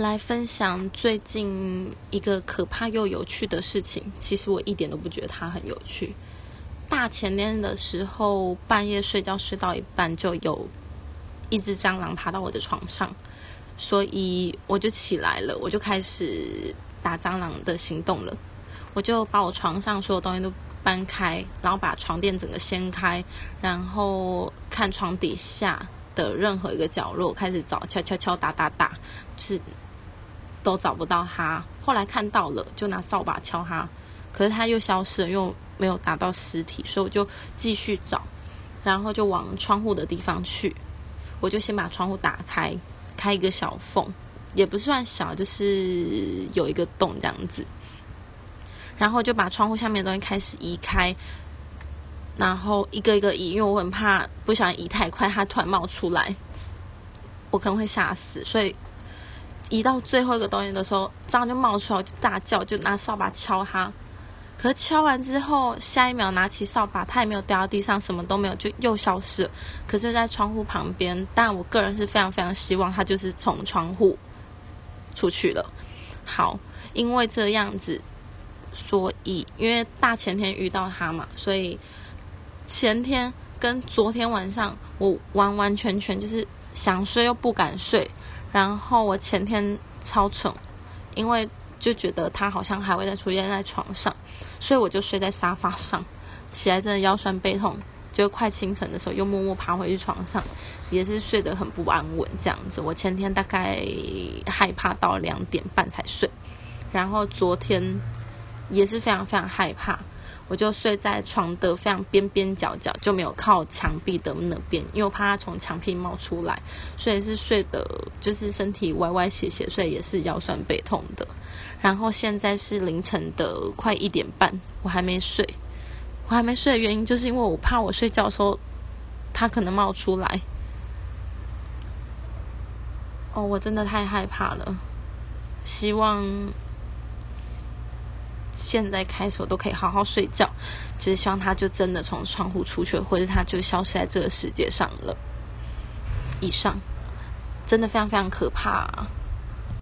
来分享最近一个可怕又有趣的事情。其实我一点都不觉得它很有趣。大前天的时候，半夜睡觉睡到一半，就有一只蟑螂爬到我的床上，所以我就起来了，我就开始打蟑螂的行动了。我就把我床上所有东西都搬开，然后把床垫整个掀开，然后看床底下的任何一个角落，开始找，敲敲敲，打打打，是都找不到他。后来看到了，就拿扫把敲他，可是他又消失了，又没有打到尸体，所以我就继续找，然后就往窗户的地方去。我就先把窗户打开，开一个小缝，也不算小，就是有一个洞这样子。然后就把窗户下面的东西开始移开，然后一个一个移，因为我很怕不想移太快，它突然冒出来，我可能会吓死。所以移到最后一个东西的时候，蟑螂就冒出来，就大叫，就拿扫把敲它。可是敲完之后，下一秒拿起扫把，它也没有掉到地上，什么都没有，就又消失了。可是，在窗户旁边，但我个人是非常非常希望它就是从窗户出去了。好，因为这样子。所以，因为大前天遇到他嘛，所以前天跟昨天晚上，我完完全全就是想睡又不敢睡。然后我前天超蠢，因为就觉得他好像还会再出现在床上，所以我就睡在沙发上。起来真的腰酸背痛，就快清晨的时候又默默爬回去床上，也是睡得很不安稳这样子。我前天大概害怕到两点半才睡，然后昨天。也是非常非常害怕，我就睡在床的非常边边角角，就没有靠墙壁的那边，因为我怕它从墙壁冒出来，所以是睡的，就是身体歪歪斜斜，所以也是腰酸背痛的。然后现在是凌晨的快一点半，我还没睡，我还没睡的原因就是因为我怕我睡觉的时候它可能冒出来。哦，我真的太害怕了，希望。现在开始我都可以好好睡觉，就是希望他就真的从窗户出去，或者他就消失在这个世界上了。以上，真的非常非常可怕。